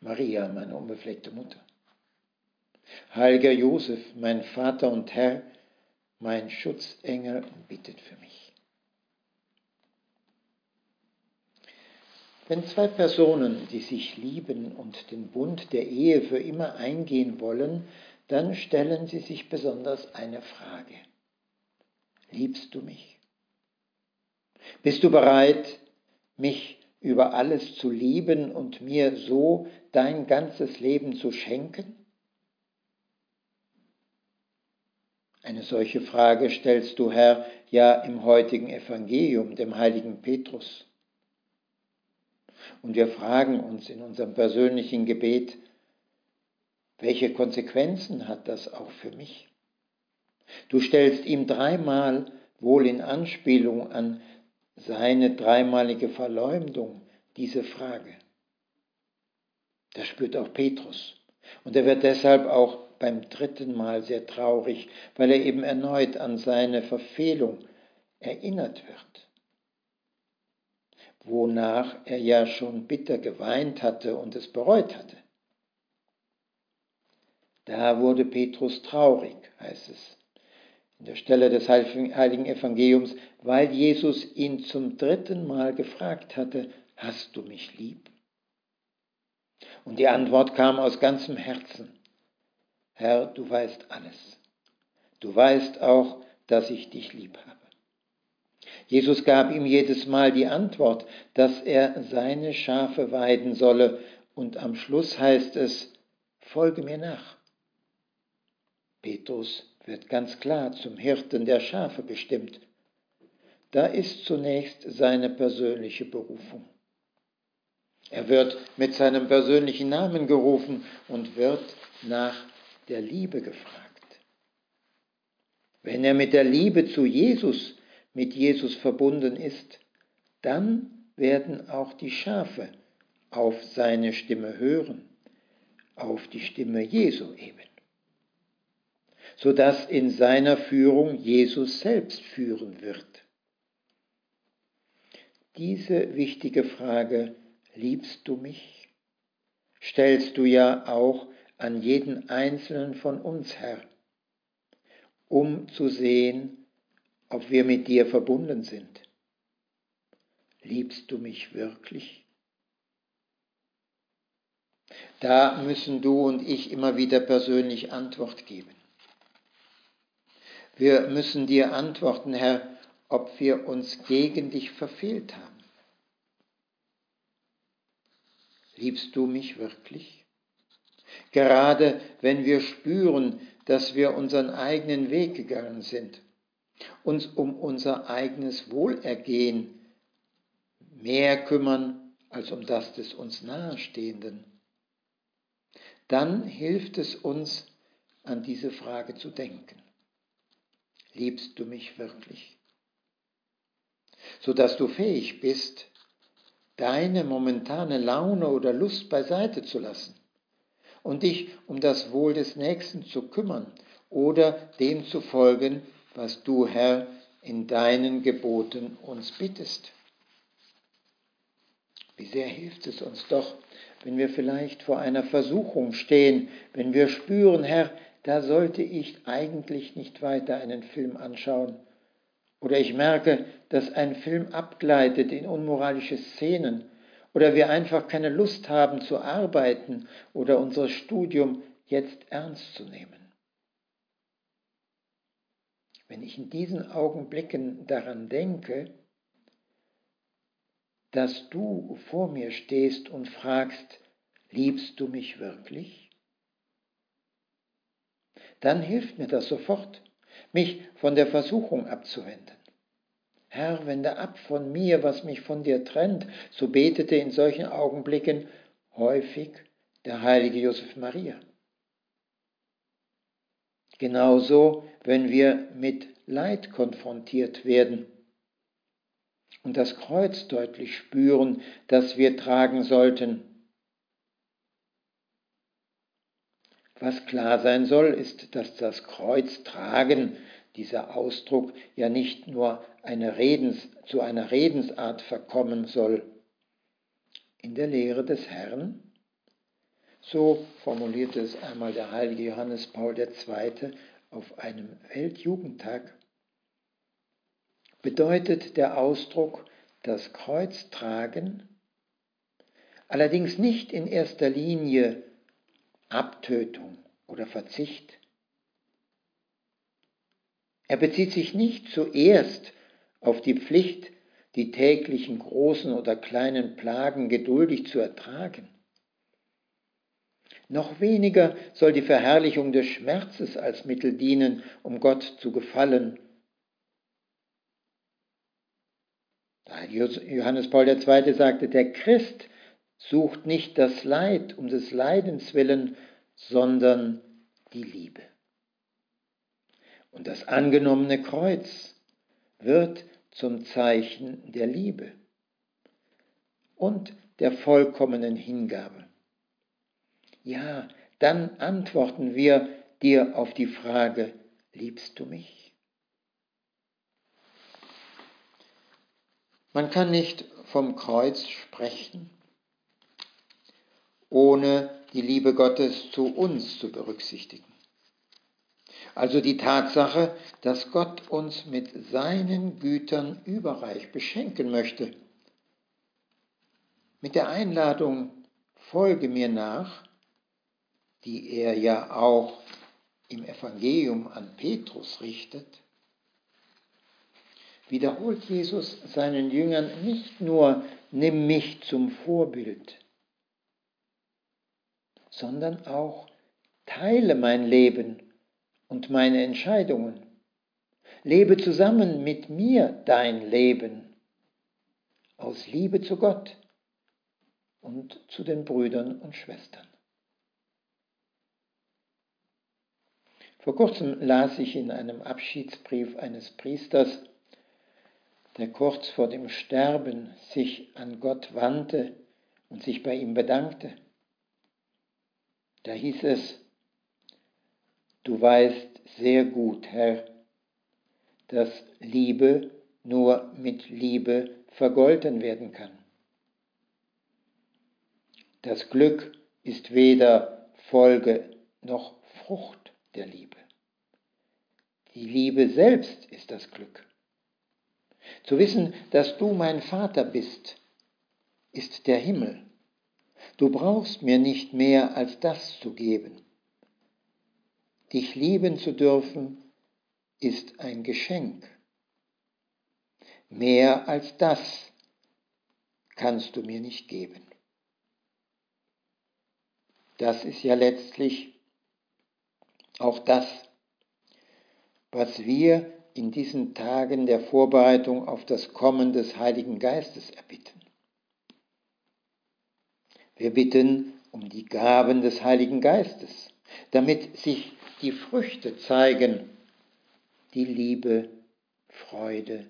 Maria, meine unbefleckte Mutter. Heiliger Josef, mein Vater und Herr, mein Schutzengel, bittet für mich. Wenn zwei Personen, die sich lieben und den Bund der Ehe für immer eingehen wollen, dann stellen sie sich besonders eine Frage. Liebst du mich? Bist du bereit, mich über alles zu lieben und mir so dein ganzes Leben zu schenken? Eine solche Frage stellst du, Herr, ja im heutigen Evangelium, dem heiligen Petrus. Und wir fragen uns in unserem persönlichen Gebet, welche Konsequenzen hat das auch für mich? Du stellst ihm dreimal, wohl in Anspielung an seine dreimalige Verleumdung, diese Frage. Das spürt auch Petrus. Und er wird deshalb auch beim dritten Mal sehr traurig, weil er eben erneut an seine Verfehlung erinnert wird. Wonach er ja schon bitter geweint hatte und es bereut hatte. Da wurde Petrus traurig, heißt es in der Stelle des heiligen Evangeliums, weil Jesus ihn zum dritten Mal gefragt hatte, hast du mich lieb? Und die Antwort kam aus ganzem Herzen. Herr, du weißt alles. Du weißt auch, dass ich dich lieb habe. Jesus gab ihm jedes Mal die Antwort, dass er seine Schafe weiden solle, und am Schluss heißt es, folge mir nach. Petrus wird ganz klar zum Hirten der Schafe bestimmt. Da ist zunächst seine persönliche Berufung. Er wird mit seinem persönlichen Namen gerufen und wird nach der Liebe gefragt. Wenn er mit der Liebe zu Jesus, mit Jesus verbunden ist, dann werden auch die Schafe auf seine Stimme hören, auf die Stimme Jesu eben, sodass in seiner Führung Jesus selbst führen wird. Diese wichtige Frage liebst du mich? Stellst du ja auch an jeden einzelnen von uns, Herr, um zu sehen, ob wir mit dir verbunden sind. Liebst du mich wirklich? Da müssen du und ich immer wieder persönlich Antwort geben. Wir müssen dir antworten, Herr, ob wir uns gegen dich verfehlt haben. Liebst du mich wirklich? Gerade wenn wir spüren, dass wir unseren eigenen Weg gegangen sind, uns um unser eigenes Wohlergehen mehr kümmern als um das des uns Nahestehenden, dann hilft es uns, an diese Frage zu denken. Liebst du mich wirklich? Sodass du fähig bist, deine momentane Laune oder Lust beiseite zu lassen und dich um das Wohl des Nächsten zu kümmern oder dem zu folgen, was du, Herr, in deinen Geboten uns bittest. Wie sehr hilft es uns doch, wenn wir vielleicht vor einer Versuchung stehen, wenn wir spüren, Herr, da sollte ich eigentlich nicht weiter einen Film anschauen oder ich merke, dass ein Film abgleitet in unmoralische Szenen. Oder wir einfach keine Lust haben zu arbeiten oder unser Studium jetzt ernst zu nehmen. Wenn ich in diesen Augenblicken daran denke, dass du vor mir stehst und fragst, liebst du mich wirklich? Dann hilft mir das sofort mich von der Versuchung abzuwenden. Herr, wende ab von mir, was mich von dir trennt, so betete in solchen Augenblicken häufig der heilige Josef Maria. Genauso, wenn wir mit Leid konfrontiert werden und das Kreuz deutlich spüren, das wir tragen sollten. Was klar sein soll, ist, dass das Kreuz tragen, dieser Ausdruck ja nicht nur eine Redens, zu einer Redensart verkommen soll. In der Lehre des Herrn, so formulierte es einmal der heilige Johannes Paul II. auf einem Weltjugendtag, bedeutet der Ausdruck das Kreuz tragen, allerdings nicht in erster Linie Abtötung oder Verzicht. Er bezieht sich nicht zuerst auf die Pflicht, die täglichen großen oder kleinen Plagen geduldig zu ertragen. Noch weniger soll die Verherrlichung des Schmerzes als Mittel dienen, um Gott zu gefallen Johannes Paul II. sagte, der Christ sucht nicht das Leid um des Leidens willen, sondern die Liebe. Und das angenommene Kreuz wird zum Zeichen der Liebe und der vollkommenen Hingabe. Ja, dann antworten wir dir auf die Frage, liebst du mich? Man kann nicht vom Kreuz sprechen, ohne die Liebe Gottes zu uns zu berücksichtigen. Also die Tatsache, dass Gott uns mit seinen Gütern überreich beschenken möchte. Mit der Einladung, folge mir nach, die er ja auch im Evangelium an Petrus richtet, wiederholt Jesus seinen Jüngern nicht nur, nimm mich zum Vorbild, sondern auch, teile mein Leben und meine Entscheidungen. Lebe zusammen mit mir dein Leben aus Liebe zu Gott und zu den Brüdern und Schwestern. Vor kurzem las ich in einem Abschiedsbrief eines Priesters, der kurz vor dem Sterben sich an Gott wandte und sich bei ihm bedankte. Da hieß es, du weißt sehr gut, Herr, dass Liebe nur mit Liebe vergolten werden kann. Das Glück ist weder Folge noch Frucht der Liebe. Die Liebe selbst ist das Glück. Zu wissen, dass du mein Vater bist, ist der Himmel. Du brauchst mir nicht mehr als das zu geben. Dich lieben zu dürfen, ist ein Geschenk. Mehr als das kannst du mir nicht geben. Das ist ja letztlich auch das, was wir in diesen Tagen der Vorbereitung auf das Kommen des Heiligen Geistes erbitten. Wir bitten um die Gaben des Heiligen Geistes, damit sich die Früchte zeigen, die Liebe, Freude,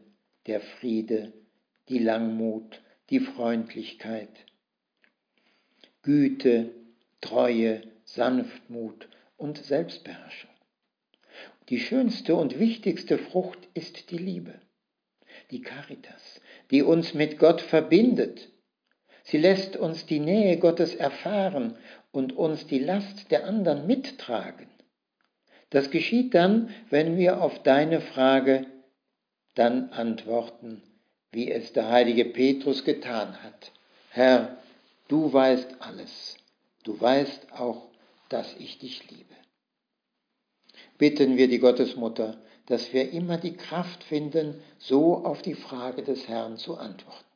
der Friede, die Langmut, die Freundlichkeit, Güte, Treue, Sanftmut und Selbstbeherrschung. Die schönste und wichtigste Frucht ist die Liebe, die Caritas, die uns mit Gott verbindet. Sie lässt uns die Nähe Gottes erfahren und uns die Last der anderen mittragen. Das geschieht dann, wenn wir auf deine Frage dann antworten, wie es der heilige Petrus getan hat. Herr, du weißt alles, du weißt auch, dass ich dich liebe bitten wir die Gottesmutter, dass wir immer die Kraft finden, so auf die Frage des Herrn zu antworten.